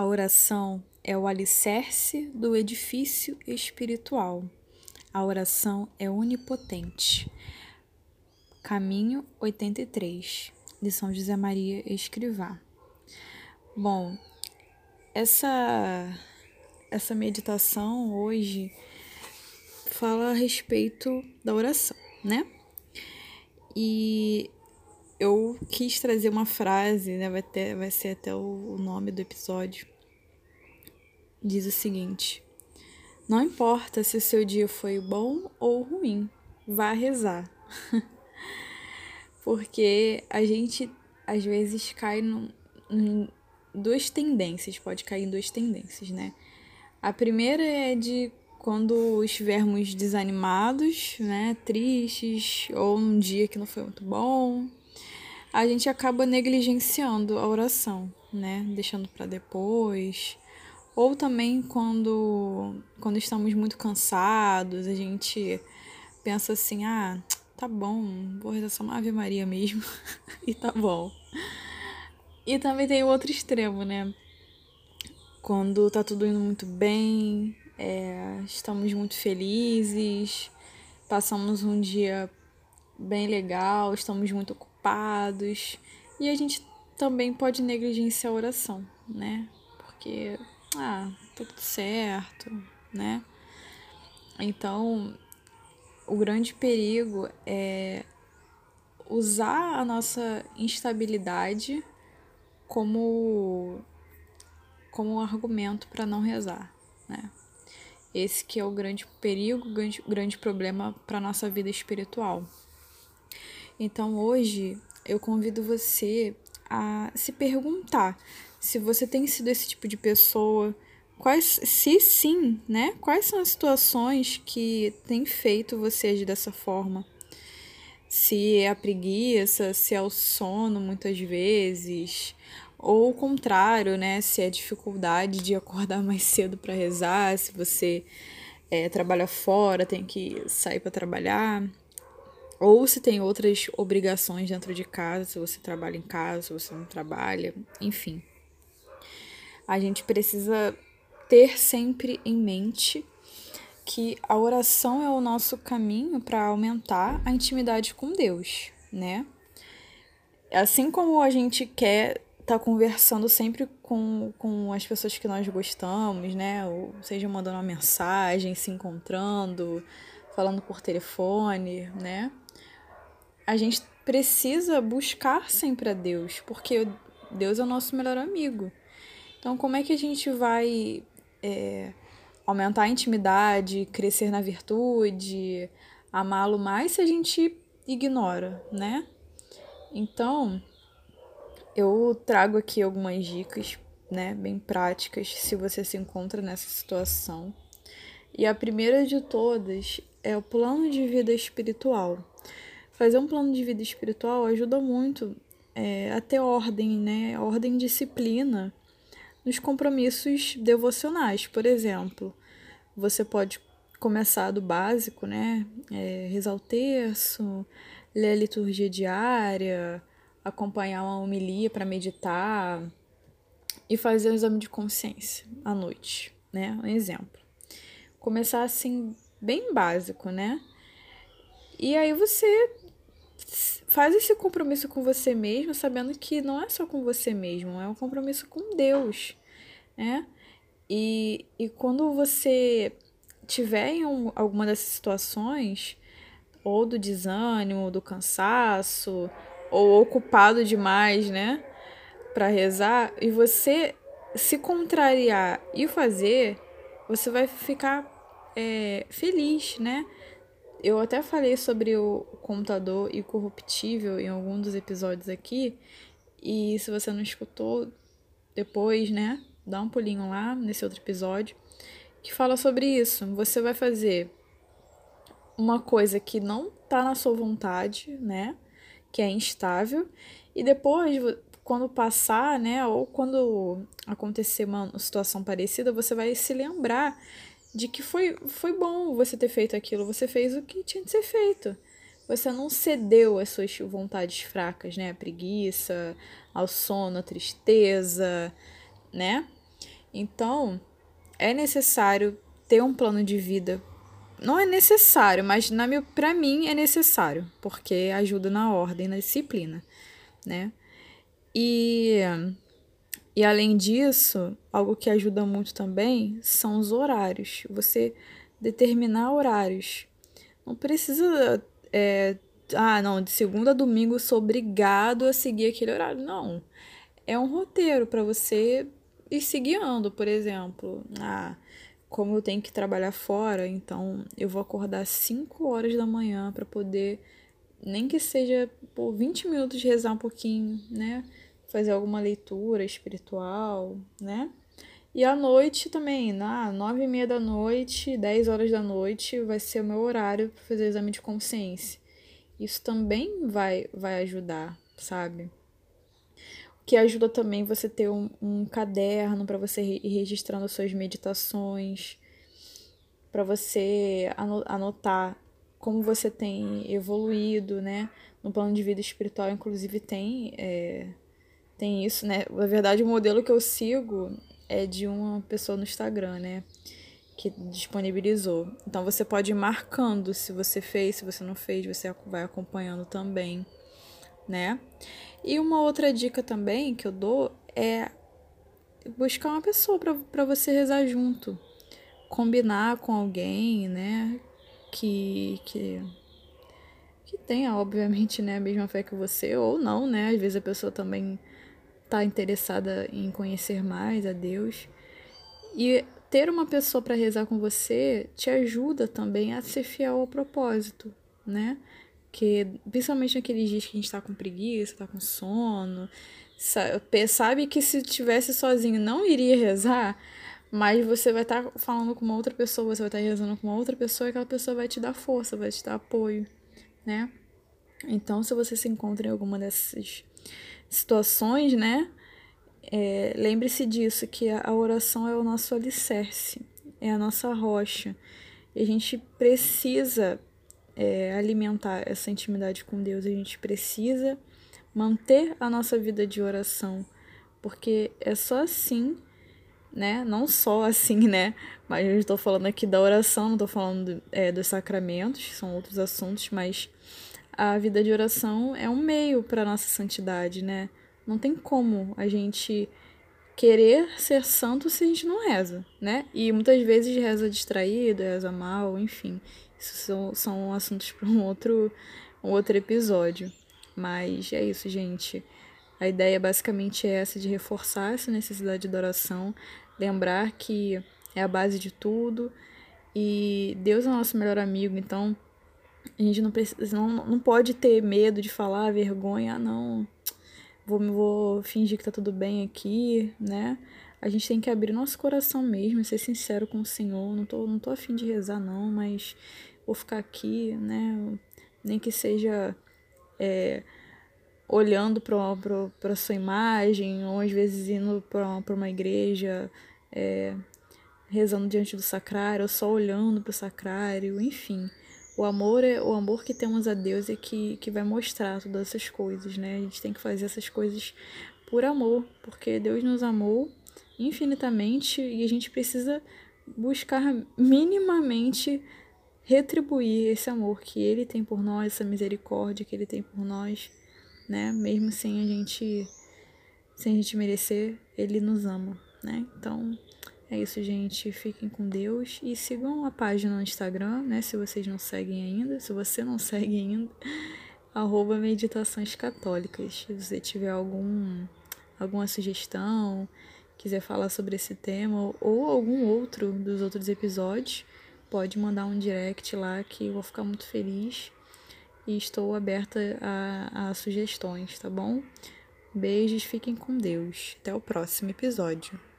A oração é o alicerce do edifício espiritual. A oração é onipotente. Caminho 83, de São José Maria Escrivá. Bom, essa essa meditação hoje fala a respeito da oração, né? E eu quis trazer uma frase, né? Vai, ter, vai ser até o, o nome do episódio. Diz o seguinte: Não importa se seu dia foi bom ou ruim, vá rezar. Porque a gente às vezes cai em duas tendências, pode cair em duas tendências, né? A primeira é de quando estivermos desanimados, né, tristes, ou um dia que não foi muito bom, a gente acaba negligenciando a oração, né? Deixando para depois. Ou também quando, quando estamos muito cansados, a gente pensa assim: ah, tá bom, vou rezar só uma Ave Maria mesmo, e tá bom. E também tem o outro extremo, né? Quando tá tudo indo muito bem, é, estamos muito felizes, passamos um dia bem legal, estamos muito ocupados ocupados. E a gente também pode negligenciar a oração, né? Porque, ah, tá tudo certo, né? Então, o grande perigo é usar a nossa instabilidade como como um argumento para não rezar, né? Esse que é o grande perigo, o grande, grande problema para nossa vida espiritual. Então hoje eu convido você a se perguntar se você tem sido esse tipo de pessoa, quais, se sim, né? Quais são as situações que têm feito você agir dessa forma? Se é a preguiça, se é o sono muitas vezes, ou o contrário, né? Se é dificuldade de acordar mais cedo para rezar, se você é, trabalha fora, tem que sair para trabalhar ou se tem outras obrigações dentro de casa, se você trabalha em casa, se você não trabalha, enfim. A gente precisa ter sempre em mente que a oração é o nosso caminho para aumentar a intimidade com Deus, né? Assim como a gente quer estar tá conversando sempre com, com as pessoas que nós gostamos, né? Ou seja, mandando uma mensagem, se encontrando, falando por telefone, né? A gente precisa buscar sempre a Deus, porque Deus é o nosso melhor amigo. Então, como é que a gente vai é, aumentar a intimidade, crescer na virtude, amá-lo mais se a gente ignora, né? Então, eu trago aqui algumas dicas, né, bem práticas, se você se encontra nessa situação. E a primeira de todas é o plano de vida espiritual. Fazer um plano de vida espiritual ajuda muito é, a ter ordem, né? Ordem e disciplina nos compromissos devocionais. Por exemplo, você pode começar do básico, né? É, rezar o terço, ler a liturgia diária, acompanhar uma homilia para meditar e fazer um exame de consciência à noite, né? Um exemplo. Começar assim, bem básico, né? E aí você faz esse compromisso com você mesmo, sabendo que não é só com você mesmo, é um compromisso com Deus, né? E, e quando você tiver em um, alguma dessas situações, ou do desânimo, do cansaço, ou ocupado demais, né, para rezar, e você se contrariar e fazer, você vai ficar é, feliz, né? Eu até falei sobre o computador incorruptível em algum dos episódios aqui. E se você não escutou, depois, né? Dá um pulinho lá nesse outro episódio que fala sobre isso. Você vai fazer uma coisa que não tá na sua vontade, né? Que é instável. E depois, quando passar, né? Ou quando acontecer uma situação parecida, você vai se lembrar de que foi, foi bom você ter feito aquilo, você fez o que tinha de ser feito. Você não cedeu às suas vontades fracas, né? A preguiça, ao sono, a tristeza, né? Então, é necessário ter um plano de vida. Não é necessário, mas na meu, para mim é necessário, porque ajuda na ordem, na disciplina, né? E e além disso, algo que ajuda muito também são os horários. Você determinar horários. Não precisa. É, ah, não, de segunda a domingo sou obrigado a seguir aquele horário. Não. É um roteiro para você ir se guiando, por exemplo. Ah, como eu tenho que trabalhar fora, então eu vou acordar 5 horas da manhã para poder, nem que seja por 20 minutos, rezar um pouquinho, né? Fazer alguma leitura espiritual, né? E à noite também, na nove e meia da noite, 10 horas da noite, vai ser o meu horário para fazer exame de consciência. Isso também vai, vai ajudar, sabe? que ajuda também você ter um, um caderno para você ir registrando as suas meditações, para você anotar como você tem evoluído, né? No plano de vida espiritual, inclusive, tem, é, tem isso, né? Na verdade, o modelo que eu sigo é de uma pessoa no Instagram, né? Que disponibilizou. Então, você pode ir marcando se você fez, se você não fez, você vai acompanhando também, né? E uma outra dica também que eu dou é buscar uma pessoa para você rezar junto. Combinar com alguém, né? Que, que, que tenha, obviamente, né, a mesma fé que você, ou não, né? Às vezes a pessoa também tá interessada em conhecer mais a Deus. E ter uma pessoa para rezar com você te ajuda também a ser fiel ao propósito, né? Que, principalmente naqueles dias que a gente tá com preguiça, tá com sono, sabe que se tivesse sozinho não iria rezar, mas você vai estar tá falando com uma outra pessoa, você vai estar tá rezando com uma outra pessoa e aquela pessoa vai te dar força, vai te dar apoio, né? Então, se você se encontra em alguma dessas situações, né? É, Lembre-se disso, que a oração é o nosso alicerce, é a nossa rocha. E a gente precisa é, alimentar essa intimidade com Deus, a gente precisa manter a nossa vida de oração, porque é só assim, né? Não só assim, né? Mas eu estou falando aqui da oração, não estou falando é, dos sacramentos, são outros assuntos, mas a vida de oração é um meio para nossa santidade, né? Não tem como a gente querer ser santo se a gente não reza, né? E muitas vezes reza distraído, reza mal, enfim. Isso são, são assuntos para um outro, um outro episódio. Mas é isso, gente. A ideia basicamente é essa de reforçar essa necessidade de oração, lembrar que é a base de tudo e Deus é o nosso melhor amigo, então a gente não, precisa, não, não pode ter medo de falar, vergonha, ah, não, vou, vou fingir que tá tudo bem aqui, né? A gente tem que abrir nosso coração mesmo, ser sincero com o Senhor. Não tô, não tô afim de rezar, não, mas vou ficar aqui, né? Nem que seja é, olhando para sua imagem, ou às vezes indo para uma igreja, é, rezando diante do sacrário, ou só olhando para o sacrário, enfim. O amor é o amor que temos a Deus é que, que vai mostrar todas essas coisas, né? A gente tem que fazer essas coisas por amor, porque Deus nos amou infinitamente e a gente precisa buscar minimamente retribuir esse amor que ele tem por nós, essa misericórdia que ele tem por nós, né? Mesmo sem a gente sem a gente merecer, ele nos ama, né? Então, é isso, gente. Fiquem com Deus e sigam a página no Instagram, né? Se vocês não seguem ainda, se você não segue ainda, arroba Meditações Católicas. Se você tiver algum, alguma sugestão, quiser falar sobre esse tema ou algum outro dos outros episódios, pode mandar um direct lá que eu vou ficar muito feliz e estou aberta a, a sugestões, tá bom? Beijos, fiquem com Deus. Até o próximo episódio.